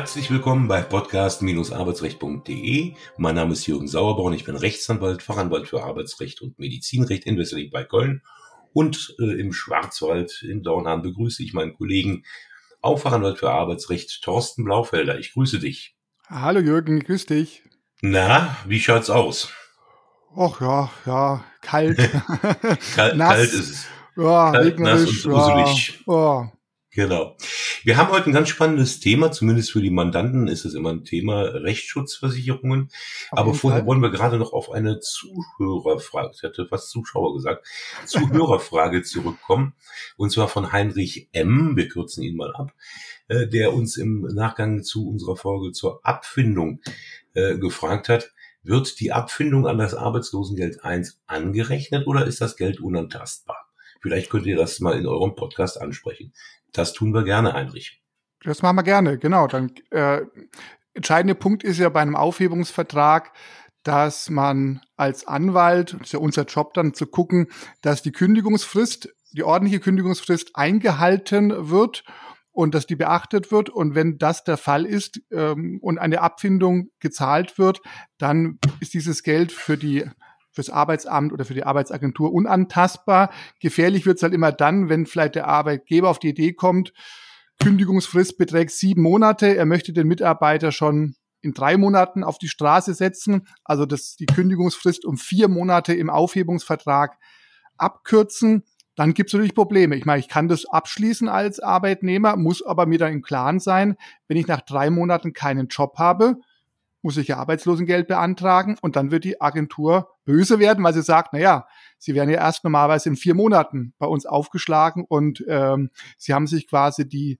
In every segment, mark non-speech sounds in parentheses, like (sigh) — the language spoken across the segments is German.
Herzlich willkommen bei podcast-arbeitsrecht.de. Mein Name ist Jürgen Sauerborn. Ich bin Rechtsanwalt, Fachanwalt für Arbeitsrecht und Medizinrecht in Wesseling bei Köln. Und äh, im Schwarzwald in Dornheim begrüße ich meinen Kollegen, auch Fachanwalt für Arbeitsrecht, Thorsten Blaufelder. Ich grüße dich. Hallo Jürgen, grüß dich. Na, wie schaut's aus? Och ja, ja, kalt. (laughs) kalt, (laughs) kalt ist es. Ja, kalt, regnerisch. Nass und ja. ja. Genau. Wir haben heute ein ganz spannendes Thema, zumindest für die Mandanten ist es immer ein Thema Rechtsschutzversicherungen. Auf Aber vorher Fall. wollen wir gerade noch auf eine Zuhörerfrage, ich hatte fast Zuschauer gesagt, Zuhörerfrage (laughs) zurückkommen. Und zwar von Heinrich M., wir kürzen ihn mal ab, äh, der uns im Nachgang zu unserer Folge zur Abfindung äh, gefragt hat, wird die Abfindung an das Arbeitslosengeld 1 angerechnet oder ist das Geld unantastbar? Vielleicht könnt ihr das mal in eurem Podcast ansprechen. Das tun wir gerne, Heinrich. Das machen wir gerne, genau. Dann äh, entscheidende Punkt ist ja bei einem Aufhebungsvertrag, dass man als Anwalt, das ist ja unser Job dann zu gucken, dass die Kündigungsfrist, die ordentliche Kündigungsfrist eingehalten wird und dass die beachtet wird. Und wenn das der Fall ist ähm, und eine Abfindung gezahlt wird, dann ist dieses Geld für die fürs Arbeitsamt oder für die Arbeitsagentur unantastbar. Gefährlich wird es halt immer dann, wenn vielleicht der Arbeitgeber auf die Idee kommt, Kündigungsfrist beträgt sieben Monate, er möchte den Mitarbeiter schon in drei Monaten auf die Straße setzen, also dass die Kündigungsfrist um vier Monate im Aufhebungsvertrag abkürzen, dann gibt es natürlich Probleme. Ich meine, ich kann das abschließen als Arbeitnehmer, muss aber mir dann im Klaren sein, wenn ich nach drei Monaten keinen Job habe, muss ich ja Arbeitslosengeld beantragen und dann wird die Agentur böse werden, weil sie sagt, na ja, sie werden ja erst normalerweise in vier Monaten bei uns aufgeschlagen und ähm, sie haben sich quasi die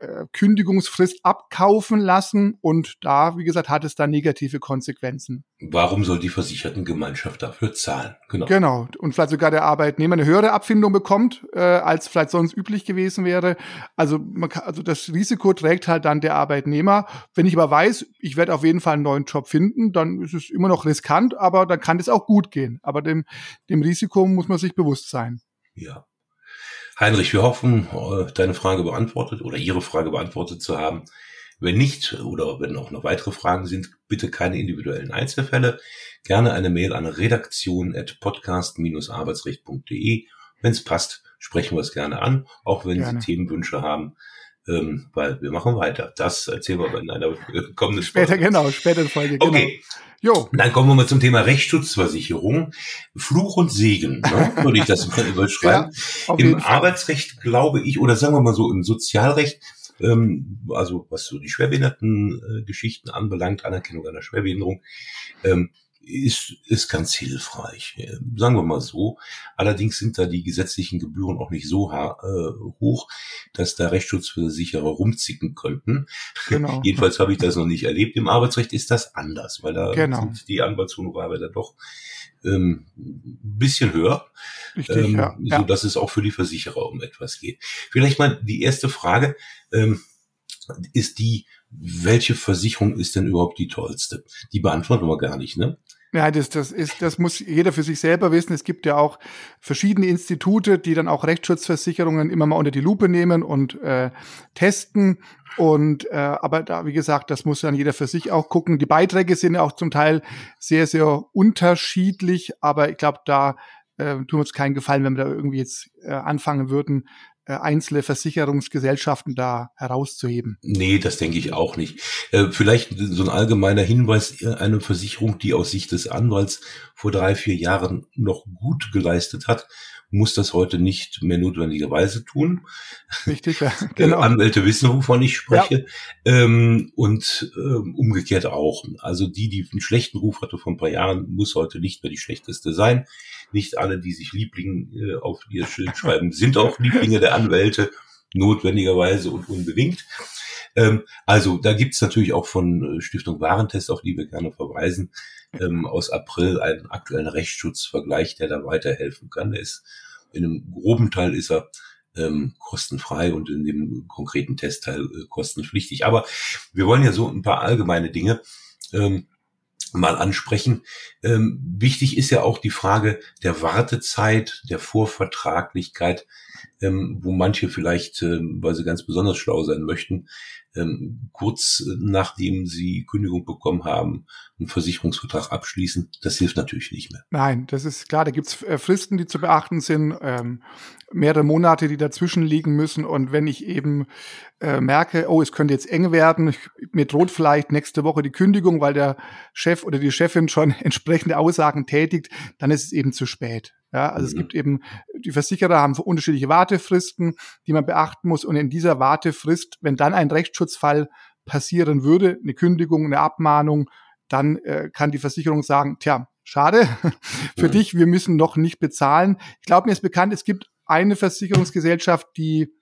äh, Kündigungsfrist abkaufen lassen und da, wie gesagt, hat es dann negative Konsequenzen. Warum soll die Versichertengemeinschaft dafür zahlen? Genau. Genau. Und vielleicht sogar der Arbeitnehmer eine höhere Abfindung bekommt, äh, als vielleicht sonst üblich gewesen wäre. Also, man kann, also das Risiko trägt halt dann der Arbeitnehmer. Wenn ich aber weiß, ich werde auf jeden Fall einen neuen Job finden, dann ist es immer noch riskant, aber dann kann es auch gut gehen. Aber dem, dem Risiko muss man sich bewusst sein. Ja. Heinrich, wir hoffen, äh, deine Frage beantwortet oder Ihre Frage beantwortet zu haben. Wenn nicht oder wenn auch noch weitere Fragen sind, bitte keine individuellen Einzelfälle. Gerne eine Mail an redaktion at podcast-arbeitsrecht.de. Wenn es passt, sprechen wir es gerne an, auch wenn gerne. Sie Themenwünsche haben ähm, weil wir machen weiter. Das erzählen wir in einer kommenden Folge. Später, genau, später Folge. Genau. Okay. Jo. Dann kommen wir mal zum Thema Rechtsschutzversicherung. Fluch und Segen, ne? (laughs) würde ich das mal überschreiben. ja, Im Arbeitsrecht glaube ich, oder sagen wir mal so im Sozialrecht, ähm, also was so die Schwerbehinderten-Geschichten anbelangt, Anerkennung einer Schwerbehinderung, ähm, ist, ist ganz hilfreich. Sagen wir mal so. Allerdings sind da die gesetzlichen Gebühren auch nicht so äh, hoch, dass da Rechtsschutzversicherer rumzicken könnten. Genau. (laughs) Jedenfalls habe ich das noch nicht erlebt. Im Arbeitsrecht ist das anders, weil da genau. sind die Anwaltshonorare da doch ähm, bisschen höher, Richtig, ähm, ja. so dass es auch für die Versicherer um etwas geht. Vielleicht mal die erste Frage ähm, ist die, welche Versicherung ist denn überhaupt die tollste? Die beantworten wir gar nicht, ne? Ja, das, das ist, das muss jeder für sich selber wissen. Es gibt ja auch verschiedene Institute, die dann auch Rechtsschutzversicherungen immer mal unter die Lupe nehmen und äh, testen. Und äh, aber da, wie gesagt, das muss dann jeder für sich auch gucken. Die Beiträge sind ja auch zum Teil sehr, sehr unterschiedlich, aber ich glaube, da äh, tun wir uns keinen Gefallen, wenn wir da irgendwie jetzt äh, anfangen würden, einzelne Versicherungsgesellschaften da herauszuheben. Nee, das denke ich auch nicht. Äh, vielleicht so ein allgemeiner Hinweis, äh, eine Versicherung, die aus Sicht des Anwalts vor drei, vier Jahren noch gut geleistet hat, muss das heute nicht mehr notwendigerweise tun. Richtig, ja, (laughs) genau. Anwälte wissen, wovon ich spreche. Ja. Ähm, und ähm, umgekehrt auch. Also die, die einen schlechten Ruf hatte vor ein paar Jahren, muss heute nicht mehr die schlechteste sein. Nicht alle, die sich Liebling äh, auf ihr Schild schreiben, sind auch Lieblinge der Anwälte, notwendigerweise und unbedingt. Ähm, also da gibt's natürlich auch von äh, Stiftung Warentest, auf die wir gerne verweisen, ähm, aus April einen aktuellen Rechtsschutzvergleich, der da weiterhelfen kann. Der ist in einem groben Teil ist er ähm, kostenfrei und in dem konkreten Testteil äh, kostenpflichtig. Aber wir wollen ja so ein paar allgemeine Dinge ähm, mal ansprechen. Ähm, wichtig ist ja auch die Frage der Wartezeit, der Vorvertraglichkeit. Ähm, wo manche vielleicht, ähm, weil sie ganz besonders schlau sein möchten, ähm, kurz nachdem sie Kündigung bekommen haben, einen Versicherungsvertrag abschließen. Das hilft natürlich nicht mehr. Nein, das ist klar. Da gibt es äh, Fristen, die zu beachten sind, ähm, mehrere Monate, die dazwischen liegen müssen. Und wenn ich eben äh, merke, oh, es könnte jetzt eng werden, ich, mir droht vielleicht nächste Woche die Kündigung, weil der Chef oder die Chefin schon (laughs) entsprechende Aussagen tätigt, dann ist es eben zu spät. Ja, also mhm. es gibt eben, die Versicherer haben unterschiedliche Wartefristen, die man beachten muss. Und in dieser Wartefrist, wenn dann ein Rechtsschutzfall passieren würde, eine Kündigung, eine Abmahnung, dann äh, kann die Versicherung sagen, tja, schade (laughs) für mhm. dich, wir müssen noch nicht bezahlen. Ich glaube, mir ist bekannt, es gibt eine Versicherungsgesellschaft, die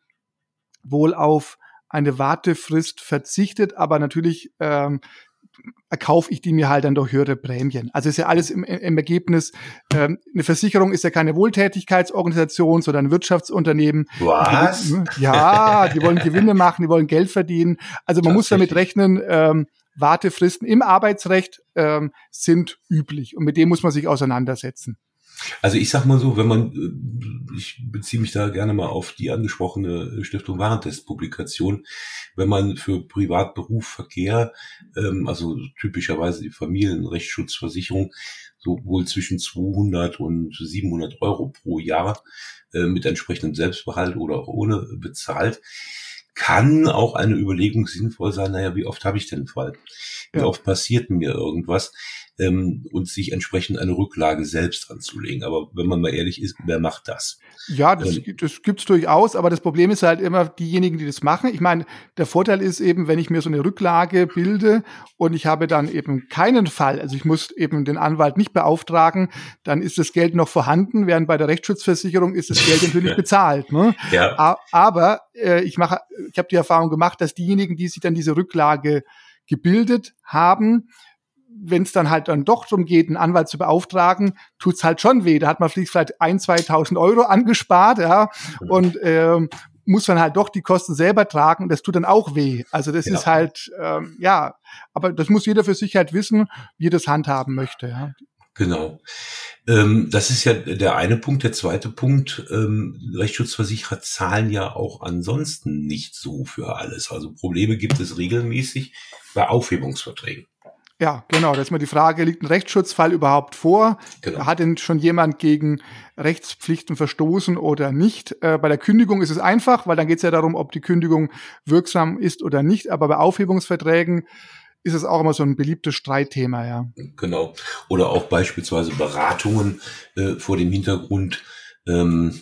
wohl auf eine Wartefrist verzichtet, aber natürlich ähm, erkaufe ich die mir halt dann durch höhere Prämien. Also ist ja alles im, im Ergebnis, ähm, eine Versicherung ist ja keine Wohltätigkeitsorganisation, sondern ein Wirtschaftsunternehmen. Was? Die, ja, die wollen Gewinne machen, die wollen Geld verdienen. Also man muss damit rechnen, ähm, Wartefristen im Arbeitsrecht ähm, sind üblich und mit dem muss man sich auseinandersetzen. Also ich sag mal so, wenn man, äh, ich beziehe mich da gerne mal auf die angesprochene Stiftung Warentest-Publikation, wenn man für Privatberuf, Verkehr, ähm, also typischerweise die Familienrechtsschutzversicherung, so wohl zwischen 200 und 700 Euro pro Jahr äh, mit entsprechendem Selbstbehalt oder auch ohne bezahlt, kann auch eine Überlegung sinnvoll sein, naja, wie oft habe ich denn einen Fall? Wie ja. oft passiert mir irgendwas? ähm, und sich entsprechend eine Rücklage selbst anzulegen. Aber wenn man mal ehrlich ist, wer macht das? Ja, das, ähm, das gibt's durchaus, aber das Problem ist halt immer diejenigen, die das machen. Ich meine, der Vorteil ist eben, wenn ich mir so eine Rücklage bilde und ich habe dann eben keinen Fall, also ich muss eben den Anwalt nicht beauftragen, dann ist das Geld noch vorhanden, während bei der Rechtsschutzversicherung ist das Geld natürlich (laughs) bezahlt. Ne? Ja. Aber äh, ich mache, ich habe die Erfahrung gemacht, dass diejenigen, die sich dann diese Rücklage gebildet haben, wenn es dann halt dann doch darum geht, einen Anwalt zu beauftragen, tut's halt schon weh. Da hat man vielleicht ein, 2.000 Euro angespart, ja, und ähm, muss man halt doch die Kosten selber tragen. Das tut dann auch weh. Also das genau. ist halt, ähm, ja, aber das muss jeder für sich halt wissen, wie er das handhaben möchte. Ja. Genau. Ähm, das ist ja der eine Punkt. Der zweite Punkt, ähm, Rechtsschutzversicherer zahlen ja auch ansonsten nicht so für alles. Also Probleme gibt es regelmäßig bei Aufhebungsverträgen. Ja, genau. Da ist mal die Frage, liegt ein Rechtsschutzfall überhaupt vor? Genau. Hat denn schon jemand gegen Rechtspflichten verstoßen oder nicht? Äh, bei der Kündigung ist es einfach, weil dann geht es ja darum, ob die Kündigung wirksam ist oder nicht. Aber bei Aufhebungsverträgen ist es auch immer so ein beliebtes Streitthema, ja. Genau. Oder auch beispielsweise Beratungen äh, vor dem Hintergrund, ähm,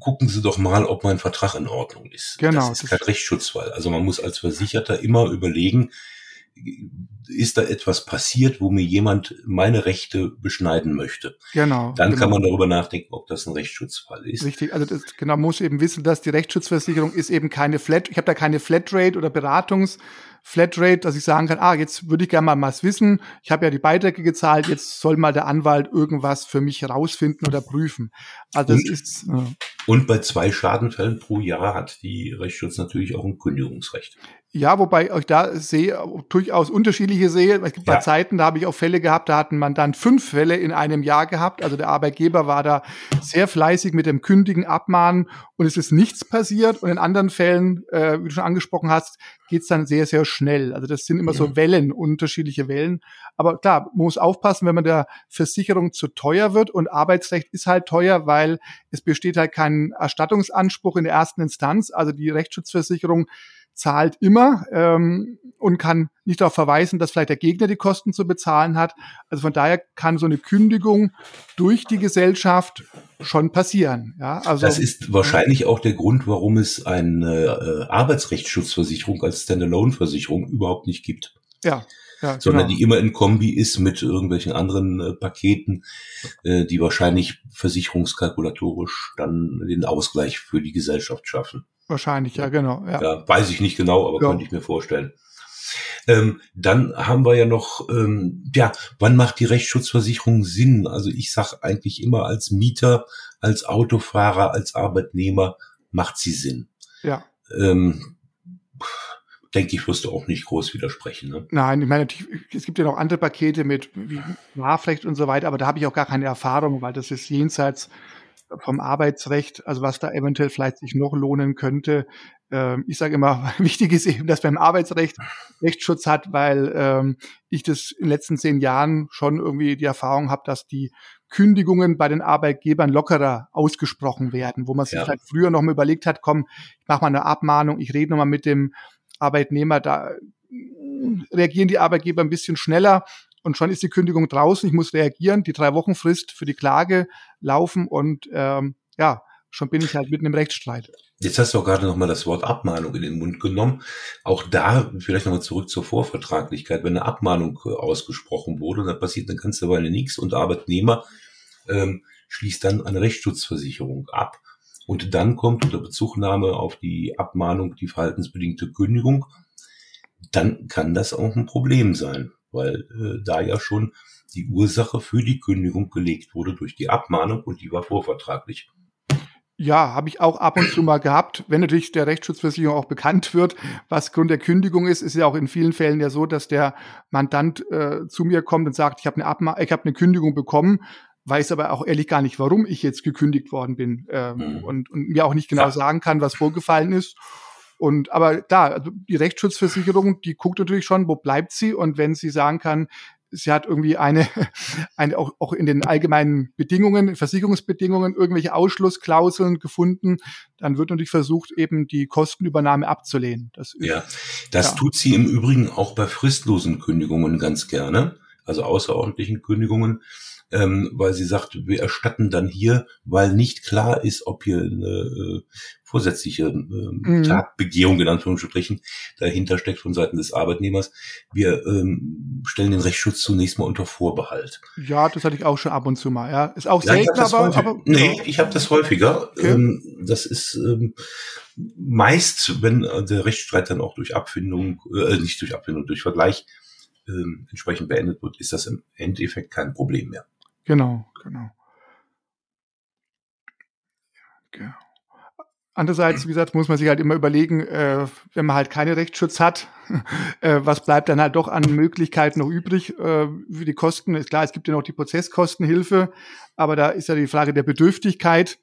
gucken Sie doch mal, ob mein Vertrag in Ordnung ist. Genau. Das ist kein Rechtsschutzfall. Also man muss als Versicherter immer überlegen, ist da etwas passiert, wo mir jemand meine Rechte beschneiden möchte. Genau. Dann genau. kann man darüber nachdenken, ob das ein Rechtsschutzfall ist. Richtig, also das, genau, muss eben wissen, dass die Rechtsschutzversicherung ist eben keine Flat, ich habe da keine Flatrate oder Beratungs Flatrate, dass ich sagen kann, ah, jetzt würde ich gerne mal was wissen. Ich habe ja die Beiträge gezahlt, jetzt soll mal der Anwalt irgendwas für mich herausfinden oder prüfen. Also das und, ist. Äh, und bei zwei Schadenfällen pro Jahr hat die Rechtsschutz natürlich auch ein Kündigungsrecht. Ja, wobei ich da sehe, durchaus unterschiedliche sehe. Es gibt ja. bei Zeiten, da habe ich auch Fälle gehabt, da hatten man dann fünf Fälle in einem Jahr gehabt. Also der Arbeitgeber war da sehr fleißig mit dem Kündigen, Abmahnen und es ist nichts passiert. Und in anderen Fällen, äh, wie du schon angesprochen hast, geht's dann sehr, sehr schnell. Also das sind immer ja. so Wellen, unterschiedliche Wellen. Aber klar, man muss aufpassen, wenn man der Versicherung zu teuer wird. Und Arbeitsrecht ist halt teuer, weil es besteht halt kein Erstattungsanspruch in der ersten Instanz. Also die Rechtsschutzversicherung zahlt immer ähm, und kann nicht darauf verweisen, dass vielleicht der Gegner die Kosten zu bezahlen hat. Also von daher kann so eine Kündigung durch die Gesellschaft schon passieren. Ja, also das ist wahrscheinlich auch der Grund, warum es eine äh, Arbeitsrechtsschutzversicherung als Standalone-Versicherung überhaupt nicht gibt. Ja. Ja, sondern genau. die immer in Kombi ist mit irgendwelchen anderen äh, Paketen, äh, die wahrscheinlich versicherungskalkulatorisch dann den Ausgleich für die Gesellschaft schaffen. Wahrscheinlich, ja, genau. Ja, ja weiß ich nicht genau, aber ja. könnte ich mir vorstellen. Ähm, dann haben wir ja noch, ähm, ja, wann macht die Rechtsschutzversicherung Sinn? Also ich sage eigentlich immer als Mieter, als Autofahrer, als Arbeitnehmer macht sie Sinn. Ja. Ähm, denke ich, wirst du auch nicht groß widersprechen. Ne? Nein, ich meine, es gibt ja noch andere Pakete mit wie Strafrecht und so weiter, aber da habe ich auch gar keine Erfahrung, weil das ist jenseits vom Arbeitsrecht, also was da eventuell vielleicht sich noch lohnen könnte. Ähm, ich sage immer, (laughs) wichtig ist eben, dass man im Arbeitsrecht Rechtsschutz hat, weil ähm, ich das in den letzten zehn Jahren schon irgendwie die Erfahrung habe, dass die Kündigungen bei den Arbeitgebern lockerer ausgesprochen werden, wo man sich ja. halt früher noch mal überlegt hat, komm, ich mache mal eine Abmahnung, ich rede noch mal mit dem Arbeitnehmer, da reagieren die Arbeitgeber ein bisschen schneller und schon ist die Kündigung draußen. Ich muss reagieren, die drei Wochen Frist für die Klage laufen und ähm, ja, schon bin ich halt mitten im Rechtsstreit. Jetzt hast du auch gerade nochmal das Wort Abmahnung in den Mund genommen. Auch da vielleicht nochmal zurück zur Vorvertraglichkeit. Wenn eine Abmahnung äh, ausgesprochen wurde, dann passiert eine ganze Weile nichts und der Arbeitnehmer ähm, schließt dann eine Rechtsschutzversicherung ab. Und dann kommt unter Bezugnahme auf die Abmahnung die verhaltensbedingte Kündigung. Dann kann das auch ein Problem sein weil äh, da ja schon die Ursache für die Kündigung gelegt wurde durch die Abmahnung und die war vorvertraglich. Ja, habe ich auch ab und zu mal gehabt. Wenn natürlich der Rechtsschutzversicherung auch bekannt wird, was Grund der Kündigung ist, ist ja auch in vielen Fällen ja so, dass der Mandant äh, zu mir kommt und sagt, ich habe eine, Abma ich hab eine Kündigung bekommen, weiß aber auch ehrlich gar nicht, warum ich jetzt gekündigt worden bin ähm, mhm. und, und mir auch nicht genau ja. sagen kann, was vorgefallen ist. Und aber da, also die Rechtsschutzversicherung, die guckt natürlich schon, wo bleibt sie? Und wenn sie sagen kann, sie hat irgendwie eine, (laughs) eine auch, auch in den allgemeinen Bedingungen, Versicherungsbedingungen irgendwelche Ausschlussklauseln gefunden, dann wird natürlich versucht, eben die Kostenübernahme abzulehnen. Das ist, ja, das ja. tut sie im Übrigen auch bei fristlosen Kündigungen ganz gerne, also außerordentlichen Kündigungen ähm, weil sie sagt, wir erstatten dann hier, weil nicht klar ist, ob hier eine äh, vorsätzliche äh, mhm. Tatbegehung in Anführungsstrichen dahinter steckt von Seiten des Arbeitnehmers. Wir ähm, stellen den Rechtsschutz zunächst mal unter Vorbehalt. Ja, das hatte ich auch schon ab und zu mal. Ja, ist auch ja, selten, aber, aber nee, ich habe das häufiger. Okay. Ähm, das ist ähm, meist, wenn der Rechtsstreit dann auch durch Abfindung, äh, nicht durch Abfindung, durch Vergleich ähm, entsprechend beendet wird, ist das im Endeffekt kein Problem mehr. Genau, genau. genau. Andererseits, wie gesagt, muss man sich halt immer überlegen, äh, wenn man halt keinen Rechtsschutz hat, (laughs) äh, was bleibt dann halt doch an Möglichkeiten noch übrig äh, für die Kosten? Ist klar, es gibt ja noch die Prozesskostenhilfe, aber da ist ja die Frage der Bedürftigkeit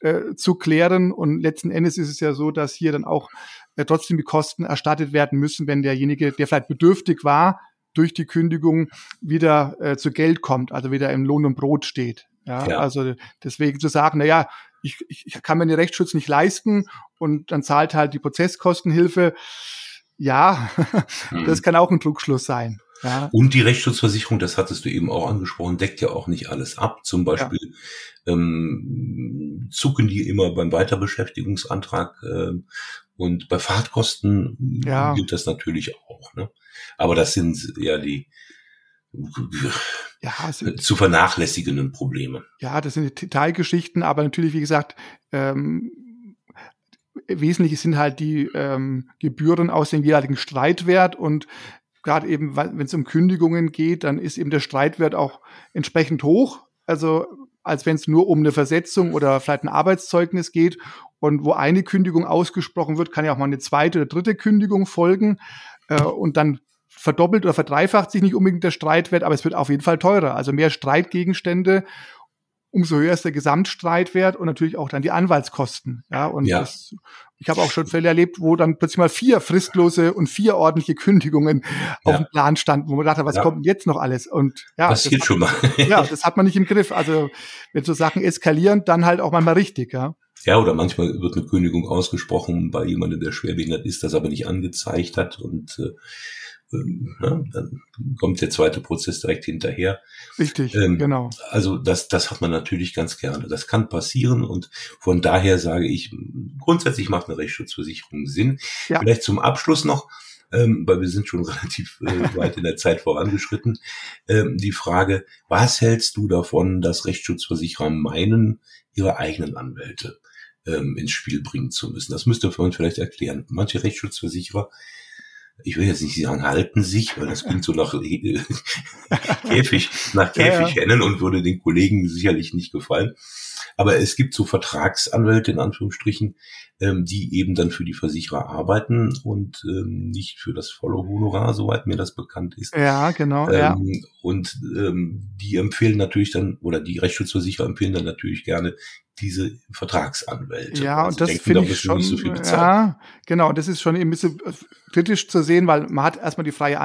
äh, zu klären. Und letzten Endes ist es ja so, dass hier dann auch äh, trotzdem die Kosten erstattet werden müssen, wenn derjenige, der vielleicht bedürftig war, durch die Kündigung wieder äh, zu Geld kommt, also wieder im Lohn und Brot steht. Ja, ja. also deswegen zu sagen, na ja, ich, ich, ich kann mir den Rechtsschutz nicht leisten und dann zahlt halt die Prozesskostenhilfe. Ja, (laughs) hm. das kann auch ein Trugschluss sein. Ja. Und die Rechtsschutzversicherung, das hattest du eben auch angesprochen, deckt ja auch nicht alles ab. Zum Beispiel ja. ähm, zucken die immer beim Weiterbeschäftigungsantrag äh, und bei Fahrtkosten ja. gilt das natürlich auch. Ne? Aber das sind ja die ja, zu vernachlässigenden Probleme. Ja, das sind Detailgeschichten, aber natürlich, wie gesagt, ähm, wesentlich sind halt die ähm, Gebühren aus dem jeweiligen Streitwert und gerade eben, wenn es um Kündigungen geht, dann ist eben der Streitwert auch entsprechend hoch. Also als wenn es nur um eine Versetzung oder vielleicht ein Arbeitszeugnis geht. Und wo eine Kündigung ausgesprochen wird, kann ja auch mal eine zweite oder dritte Kündigung folgen. Äh, und dann verdoppelt oder verdreifacht sich nicht unbedingt der Streitwert, aber es wird auf jeden Fall teurer. Also mehr Streitgegenstände, umso höher ist der Gesamtstreitwert und natürlich auch dann die Anwaltskosten. Ja, und ja. Das, ich habe auch schon Fälle erlebt, wo dann plötzlich mal vier fristlose und vier ordentliche Kündigungen ja. auf dem Plan standen, wo man dachte, was ja. kommt denn jetzt noch alles? Und ja, passiert schon mal. (laughs) ja, das hat man nicht im Griff. Also wenn so Sachen eskalieren, dann halt auch manchmal richtig, ja. Ja, oder manchmal wird eine Kündigung ausgesprochen bei jemandem, der schwerbehindert ist, das aber nicht angezeigt hat und äh, ne, dann kommt der zweite Prozess direkt hinterher. Richtig, ähm, genau. Also das, das hat man natürlich ganz gerne. Das kann passieren und von daher sage ich, grundsätzlich macht eine Rechtsschutzversicherung Sinn. Ja. Vielleicht zum Abschluss noch, ähm, weil wir sind schon (laughs) relativ äh, weit in der Zeit vorangeschritten, ähm, die Frage, was hältst du davon, dass Rechtsschutzversicherer meinen, ihre eigenen Anwälte ähm, ins Spiel bringen zu müssen? Das müsste man vielleicht erklären. Manche Rechtsschutzversicherer ich will jetzt nicht sagen, halten sich, weil das klingt so nach (laughs) Käfig, nach Käfighennen und würde den Kollegen sicherlich nicht gefallen. Aber es gibt so Vertragsanwälte in Anführungsstrichen, ähm, die eben dann für die Versicherer arbeiten und ähm, nicht für das volle Honorar, soweit mir das bekannt ist. Ja, genau. Ähm, ja. Und ähm, die empfehlen natürlich dann, oder die Rechtsschutzversicherer empfehlen dann natürlich gerne diese Vertragsanwälte. Ja, und das finde ich schon, so ja, genau, das ist schon ein bisschen äh, kritisch zu sehen, weil man hat erstmal die freie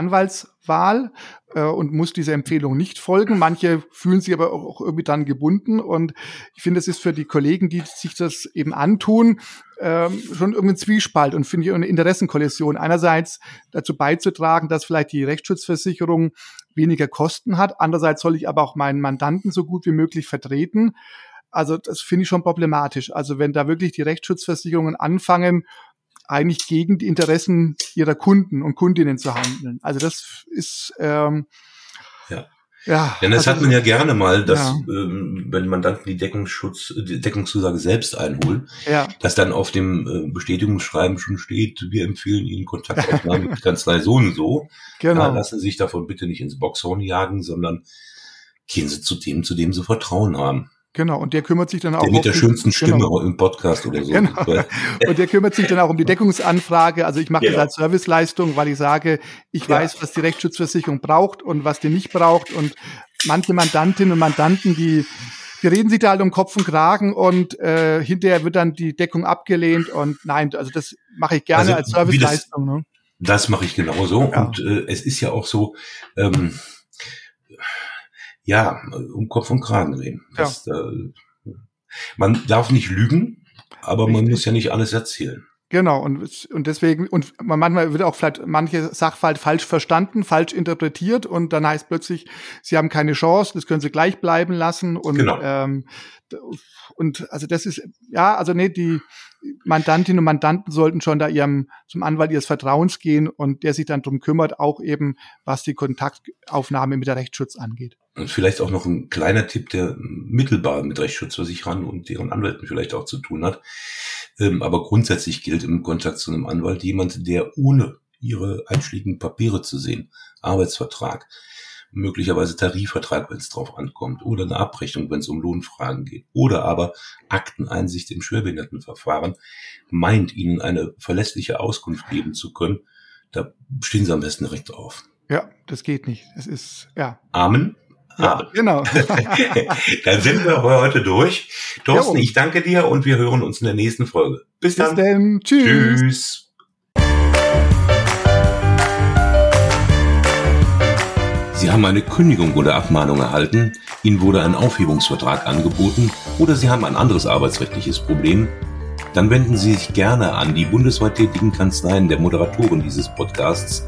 Anwaltswahl äh, und muss dieser Empfehlung nicht folgen. Manche fühlen sich aber auch irgendwie dann gebunden und ich finde, es ist für die Kollegen, die sich das eben antun, ähm, schon irgendein Zwiespalt und finde ich eine Interessenkollision. Einerseits dazu beizutragen, dass vielleicht die Rechtsschutzversicherung weniger Kosten hat. Andererseits soll ich aber auch meinen Mandanten so gut wie möglich vertreten. Also das finde ich schon problematisch. Also wenn da wirklich die Rechtsschutzversicherungen anfangen, eigentlich gegen die Interessen ihrer Kunden und Kundinnen zu handeln. Also das ist ähm, ja. Ja, Denn das also, hat man ja gerne mal, dass ja. ähm, wenn Mandanten die Deckungsschutz, die Deckungszusage selbst einholen, ja. dass dann auf dem äh, Bestätigungsschreiben schon steht, wir empfehlen Ihnen Kontaktaufnahme mit Kanzlei so und so. Genau. Ja, lassen Sie sich davon bitte nicht ins Boxhorn jagen, sondern gehen Sie zu dem, zu dem Sie Vertrauen haben. Genau, und der kümmert sich dann auch. Der mit der die, schönsten Stimme genau. im Podcast oder so. Genau. (laughs) Und der kümmert sich dann auch um die Deckungsanfrage. Also ich mache genau. das als Serviceleistung, weil ich sage, ich ja. weiß, was die Rechtsschutzversicherung braucht und was die nicht braucht. Und manche Mandantinnen und Mandanten, die, die reden sich da halt um Kopf und Kragen und äh, hinterher wird dann die Deckung abgelehnt. Und nein, also das mache ich gerne also, als Serviceleistung. Das, ne? das mache ich genauso. Ja. Und äh, es ist ja auch so, ähm, ja, um Kopf und Kragen reden. Das, ja. äh, man darf nicht lügen, aber Richtig. man muss ja nicht alles erzählen. Genau, und, und deswegen, und manchmal wird auch vielleicht manche Sachverhalt falsch verstanden, falsch interpretiert und dann heißt plötzlich, sie haben keine Chance, das können sie gleich bleiben lassen. Und, genau. ähm, und also das ist, ja, also nee, die Mandantinnen und Mandanten sollten schon da ihrem zum Anwalt ihres Vertrauens gehen und der sich dann drum kümmert, auch eben, was die Kontaktaufnahme mit der Rechtsschutz angeht. Und vielleicht auch noch ein kleiner Tipp, der mittelbar mit Rechtsschutzversicherern und deren Anwälten vielleicht auch zu tun hat. Ähm, aber grundsätzlich gilt im Kontakt zu einem Anwalt jemand, der ohne ihre einschlägigen Papiere zu sehen, Arbeitsvertrag, möglicherweise Tarifvertrag, wenn es drauf ankommt, oder eine Abrechnung, wenn es um Lohnfragen geht, oder aber Akteneinsicht im Schwerbehindertenverfahren, meint ihnen eine verlässliche Auskunft geben zu können, da stehen sie am besten direkt auf. Ja, das geht nicht. Es ist, ja. Amen. Ja, genau. (laughs) dann sind wir heute durch. Thorsten, jo. ich danke dir und wir hören uns in der nächsten Folge. Bis, Bis dann. dann. Tschüss. Tschüss. Sie haben eine Kündigung oder Abmahnung erhalten, Ihnen wurde ein Aufhebungsvertrag angeboten oder Sie haben ein anderes arbeitsrechtliches Problem, dann wenden Sie sich gerne an die bundesweit tätigen Kanzleien der Moderatoren dieses Podcasts,